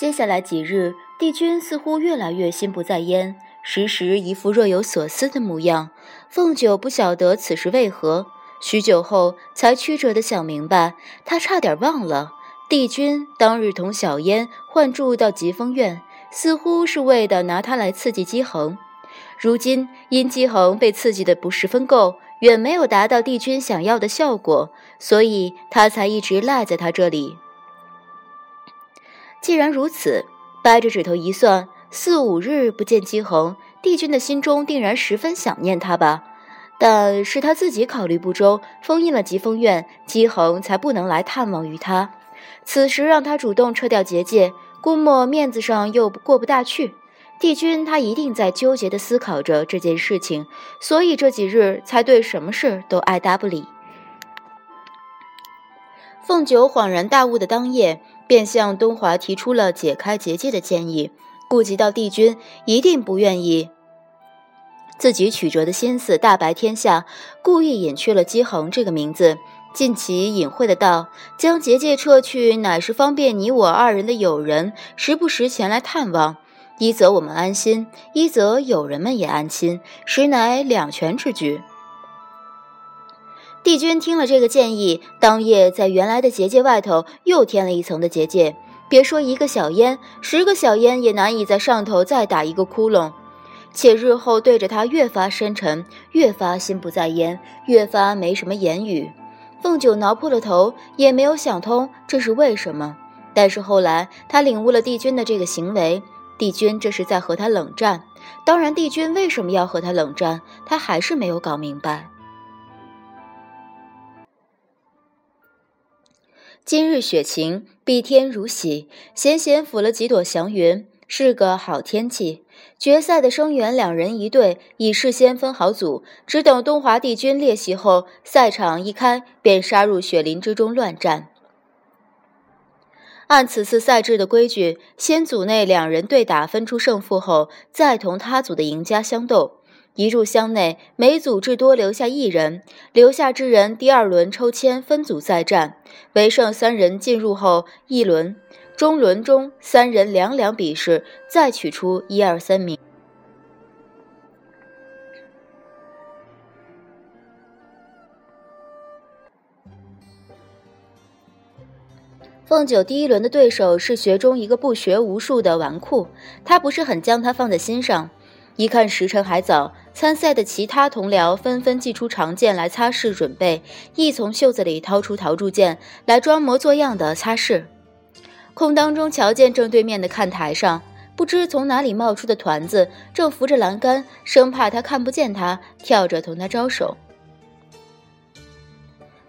接下来几日，帝君似乎越来越心不在焉，时时一副若有所思的模样。凤九不晓得此时为何，许久后才曲折地想明白，他差点忘了，帝君当日同小烟换住到疾风院，似乎是为的拿他来刺激姬恒。如今因姬恒被刺激的不十分够，远没有达到帝君想要的效果，所以他才一直赖在他这里。既然如此，掰着指头一算，四五日不见姬恒，帝君的心中定然十分想念他吧？但是他自己考虑不周，封印了疾风院，姬恒才不能来探望于他。此时让他主动撤掉结界，估摸面子上又过不大去。帝君他一定在纠结地思考着这件事情，所以这几日才对什么事都爱答不理。凤九恍然大悟的当夜。便向东华提出了解开结界的建议，顾及到帝君一定不愿意自己曲折的心思大白天下，故意隐去了姬恒这个名字，尽其隐晦的道：“将结界撤去，乃是方便你我二人的友人时不时前来探望，一则我们安心，一则友人们也安心，实乃两全之举。”帝君听了这个建议，当夜在原来的结界外头又添了一层的结界。别说一个小烟，十个小烟也难以在上头再打一个窟窿。且日后对着他越发深沉，越发心不在焉，越发没什么言语。凤九挠破了头，也没有想通这是为什么。但是后来他领悟了帝君的这个行为，帝君这是在和他冷战。当然，帝君为什么要和他冷战，他还是没有搞明白。今日雪晴，碧天如洗，闲闲抚了几朵祥云，是个好天气。决赛的声援两人一队已事先分好组，只等东华帝君列席后，赛场一开，便杀入雪林之中乱战。按此次赛制的规矩，先组内两人对打分出胜负后，再同他组的赢家相斗。一入乡内，每组至多留下一人，留下之人第二轮抽签分组再战，唯剩三人进入后一轮，中轮中三人两两比试，再取出一二三名。凤九第一轮的对手是学中一个不学无术的纨绔，他不是很将他放在心上。一看时辰还早，参赛的其他同僚纷纷祭出长剑来擦拭准备，亦从袖子里掏出陶铸剑来装模作样的擦拭。空当中瞧见正对面的看台上，不知从哪里冒出的团子，正扶着栏杆，生怕他看不见他，跳着同他招手。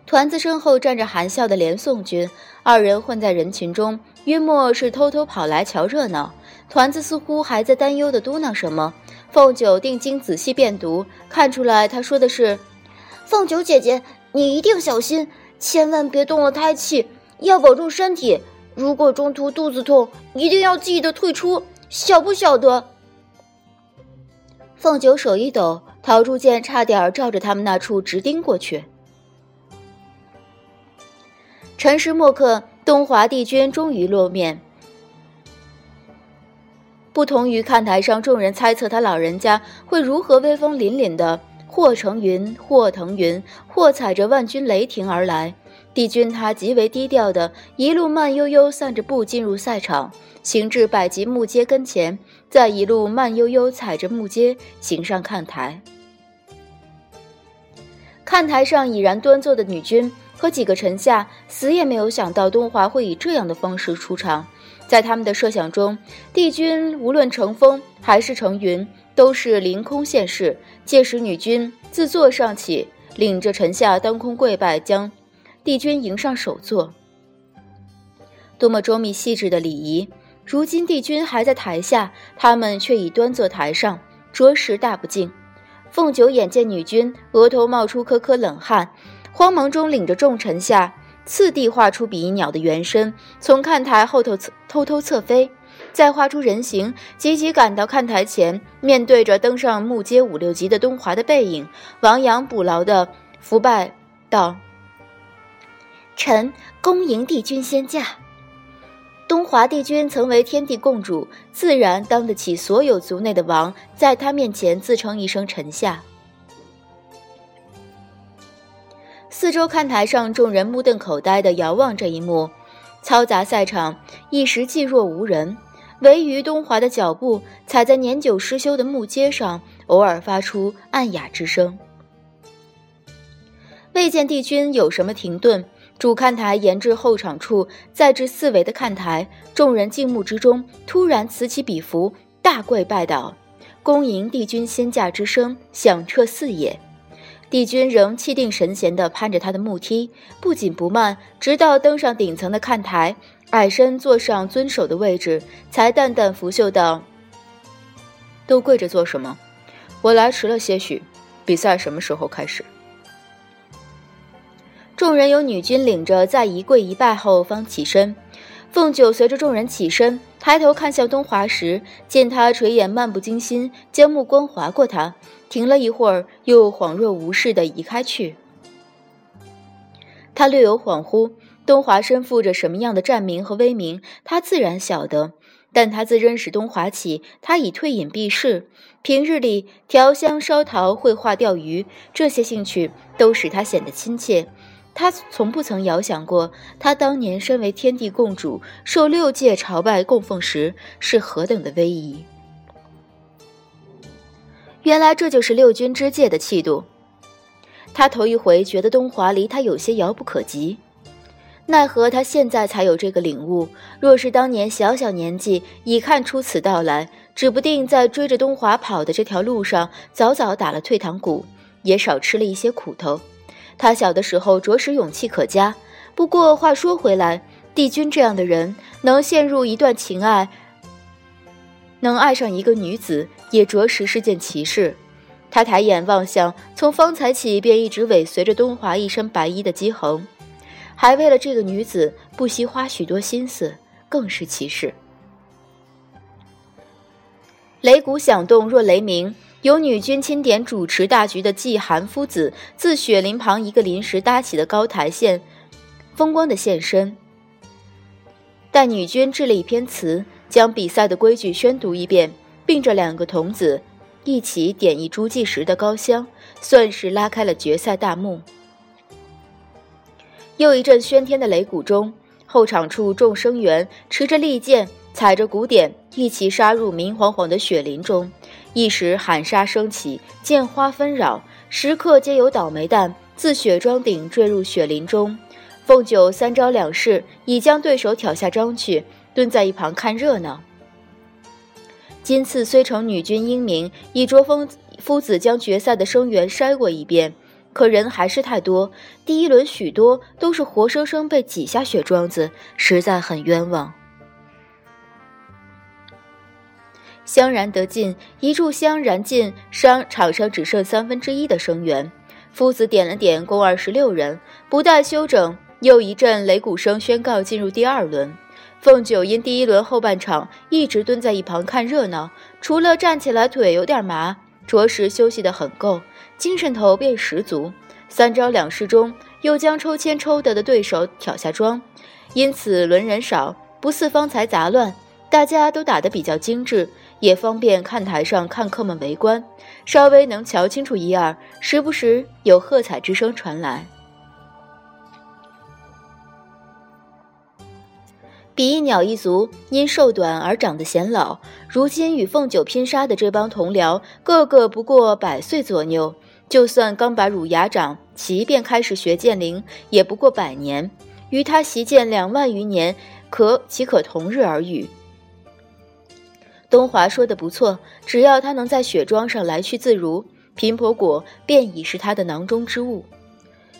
团子身后站着含笑的连宋军，二人混在人群中，约莫是偷偷跑来瞧热闹。团子似乎还在担忧的嘟囔什么。凤九定睛仔细辨读，看出来他说的是：“凤九姐姐，你一定小心，千万别动了胎气，要保重身体。如果中途肚子痛，一定要记得退出，晓不晓得？”凤九手一抖，陶铸剑差点照着他们那处直钉过去。辰时末刻，东华帝君终于露面。不同于看台上众人猜测他老人家会如何威风凛凛的，或乘云，或腾云，或踩着万钧雷霆而来，帝君他极为低调的，一路慢悠悠散着步进入赛场，行至百级木阶跟前，再一路慢悠悠踩着木阶行上看台。看台上已然端坐的女君和几个臣下，死也没有想到东华会以这样的方式出场。在他们的设想中，帝君无论乘风还是乘云，都是凌空现世。届时，女君自座上起，领着臣下当空跪拜，将帝君迎上首座。多么周密细致的礼仪！如今帝君还在台下，他们却已端坐台上，着实大不敬。凤九眼见女君额头冒出颗颗冷汗，慌忙中领着众臣下。次第画出比翼鸟的原身，从看台后头偷偷侧飞，再画出人形，急急赶到看台前，面对着登上木阶五六级的东华的背影，亡羊补牢的伏拜道：“臣恭迎帝君仙驾。”东华帝君曾为天地共主，自然当得起所有族内的王，在他面前自称一声臣下。四周看台上，众人目瞪口呆地遥望这一幕。嘈杂赛场一时寂若无人，唯余东华的脚步踩在年久失修的木阶上，偶尔发出暗哑之声。未见帝君有什么停顿，主看台沿至后场处，再至四围的看台，众人静穆之中，突然此起彼伏，大跪拜倒，恭迎帝君仙驾之声响彻四野。帝君仍气定神闲地攀着他的木梯，不紧不慢，直到登上顶层的看台，矮身坐上尊首的位置，才淡淡拂袖道：“都跪着做什么？我来迟了些许。比赛什么时候开始？”众人有女君领着，在一跪一拜后方起身。凤九随着众人起身，抬头看向东华时，见他垂眼漫不经心，将目光划过他。停了一会儿，又恍若无事地移开去。他略有恍惚，东华身负着什么样的战名和威名，他自然晓得。但他自认识东华起，他已退隐避世，平日里调香、烧陶、绘画、钓鱼这些兴趣，都使他显得亲切。他从不曾遥想过，他当年身为天地共主，受六界朝拜供奉时，是何等的威仪。原来这就是六军之界的气度。他头一回觉得东华离他有些遥不可及，奈何他现在才有这个领悟。若是当年小小年纪已看出此道来，指不定在追着东华跑的这条路上，早早打了退堂鼓，也少吃了一些苦头。他小的时候着实勇气可嘉。不过话说回来，帝君这样的人能陷入一段情爱，能爱上一个女子。也着实是件奇事。他抬眼望向，从方才起便一直尾随着东华一身白衣的姬恒，还为了这个女子不惜花许多心思，更是奇事。擂鼓响动若雷鸣，由女君钦点主持大局的季寒夫子，自雪林旁一个临时搭起的高台现风光的现身。待女君制了一篇词，将比赛的规矩宣读一遍。并着两个童子一起点一株计时的高香，算是拉开了决赛大幕。又一阵喧天的擂鼓中，后场处众生员持着利剑，踩着鼓点，一齐杀入明晃晃的雪林中。一时喊杀声起，剑花纷扰，时刻皆有倒霉蛋自雪桩顶坠入雪林中。凤九三招两式，已将对手挑下桩去，蹲在一旁看热闹。今次虽成女君英明，以卓峰夫子将决赛的生员筛过一遍，可人还是太多。第一轮许多都是活生生被挤下雪桩子，实在很冤枉。香燃得尽，一炷香燃尽，商场上只剩三分之一的生员。夫子点了点，共二十六人。不待休整，又一阵擂鼓声宣告进入第二轮。凤九因第一轮后半场一直蹲在一旁看热闹，除了站起来腿有点麻，着实休息得很够，精神头便十足。三招两式中，又将抽签抽得的对手挑下庄，因此轮人少，不似方才杂乱，大家都打得比较精致，也方便看台上看客们围观，稍微能瞧清楚一二，时不时有喝彩之声传来。比翼鸟一族因寿短而长得显老，如今与凤九拼杀的这帮同僚，个个不过百岁左右。就算刚把乳牙长齐，便开始学剑灵，也不过百年。与他习剑两万余年，可岂可同日而语？东华说的不错，只要他能在雪桩上来去自如，贫婆果便已是他的囊中之物。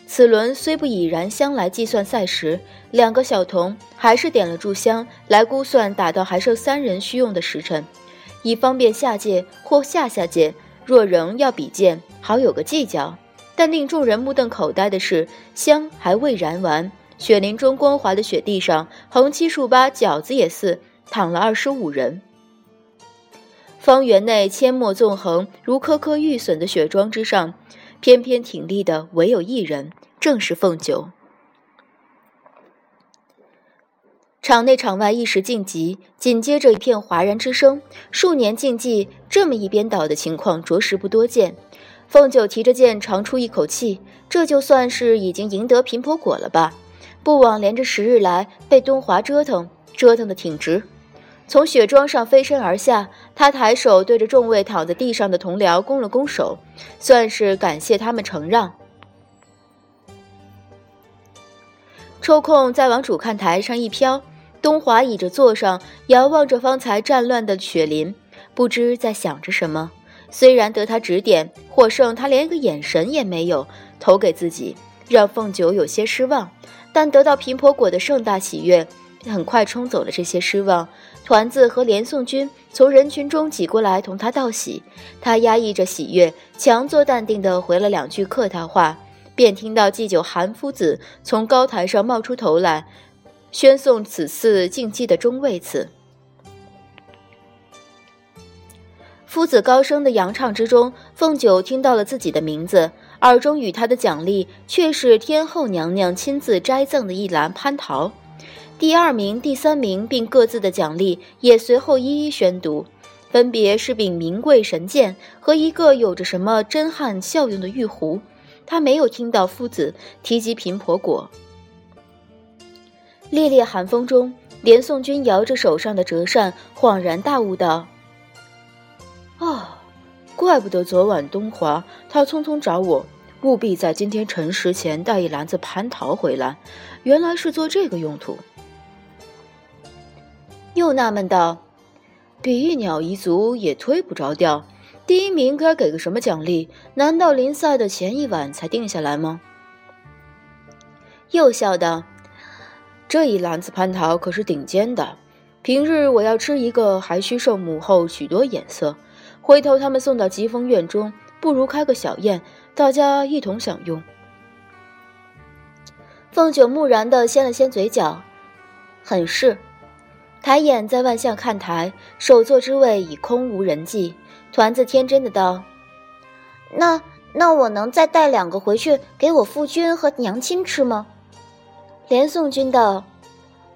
此轮虽不以燃香来计算赛时，两个小童还是点了炷香来估算打到还剩三人需用的时辰，以方便下界或下下界若仍要比剑，好有个计较。但令众人目瞪口呆的是，香还未燃完，雪林中光滑的雪地上横七竖八，饺子也似躺了二十五人。方圆内阡陌纵横，如颗颗玉笋的雪桩之上，偏偏挺立的唯有一人。正是凤九，场内场外一时静极，紧接着一片哗然之声。数年竞技这么一边倒的情况着实不多见。凤九提着剑长出一口气，这就算是已经赢得平婆果了吧？不枉连着十日来被东华折腾，折腾的挺直。从雪桩上飞身而下，他抬手对着众位躺在地上的同僚拱了拱手，算是感谢他们承让。抽空再往主看台上一飘。东华倚着座上，遥望着方才战乱的雪林，不知在想着什么。虽然得他指点，获胜他连个眼神也没有投给自己，让凤九有些失望。但得到平婆果的盛大喜悦，很快冲走了这些失望。团子和连宋军从人群中挤过来同他道喜，他压抑着喜悦，强作淡定地回了两句客套话，便听到祭酒韩夫子从高台上冒出头来。宣诵此次竞技的中位词。夫子高声的扬唱之中，凤九听到了自己的名字，耳中与他的奖励却是天后娘娘亲自摘赠的一篮蟠桃。第二名、第三名并各自的奖励也随后一一宣读，分别是柄名贵神剑和一个有着什么真汉效用的玉壶。他没有听到夫子提及贫婆果。烈烈寒风中，连宋军摇着手上的折扇，恍然大悟道：“哦，怪不得昨晚东华他匆匆找我，务必在今天辰时前带一篮子蟠桃回来，原来是做这个用途。”又纳闷道：“比翼鸟一族也推不着调，第一名该给个什么奖励？难道临赛的前一晚才定下来吗？”又笑道。这一篮子蟠桃可是顶尖的，平日我要吃一个，还需受母后许多眼色。回头他们送到疾风院中，不如开个小宴，大家一同享用。凤九木然地掀了掀嘴角，很是。抬眼在万象看台，首座之位已空无人迹。团子天真的道：“那那我能再带两个回去给我夫君和娘亲吃吗？”连宋君道：“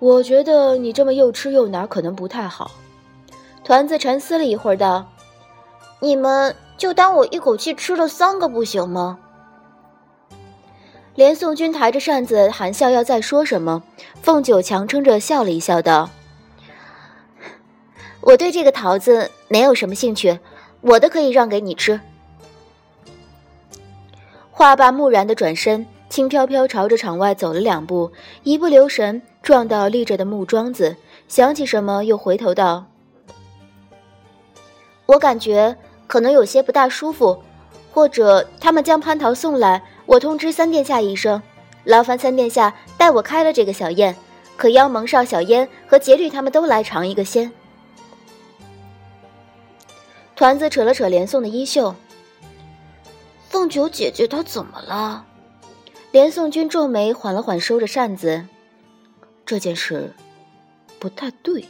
我觉得你这么又吃又拿，可能不太好。”团子沉思了一会儿，道：“你们就当我一口气吃了三个不行吗？”连宋君抬着扇子，含笑要再说什么，凤九强撑着笑了一笑，道：“我对这个桃子没有什么兴趣，我的可以让给你吃。”话罢，木然的转身。轻飘飘朝着场外走了两步，一不留神撞到立着的木桩子，想起什么又回头道：“我感觉可能有些不大舒服，或者他们将蟠桃送来，我通知三殿下一声，劳烦三殿下带我开了这个小宴，可邀蒙少小烟和节律他们都来尝一个鲜。”团子扯了扯连宋的衣袖：“凤九姐姐她怎么了？”连宋君皱眉，缓了缓，收着扇子。这件事不太对。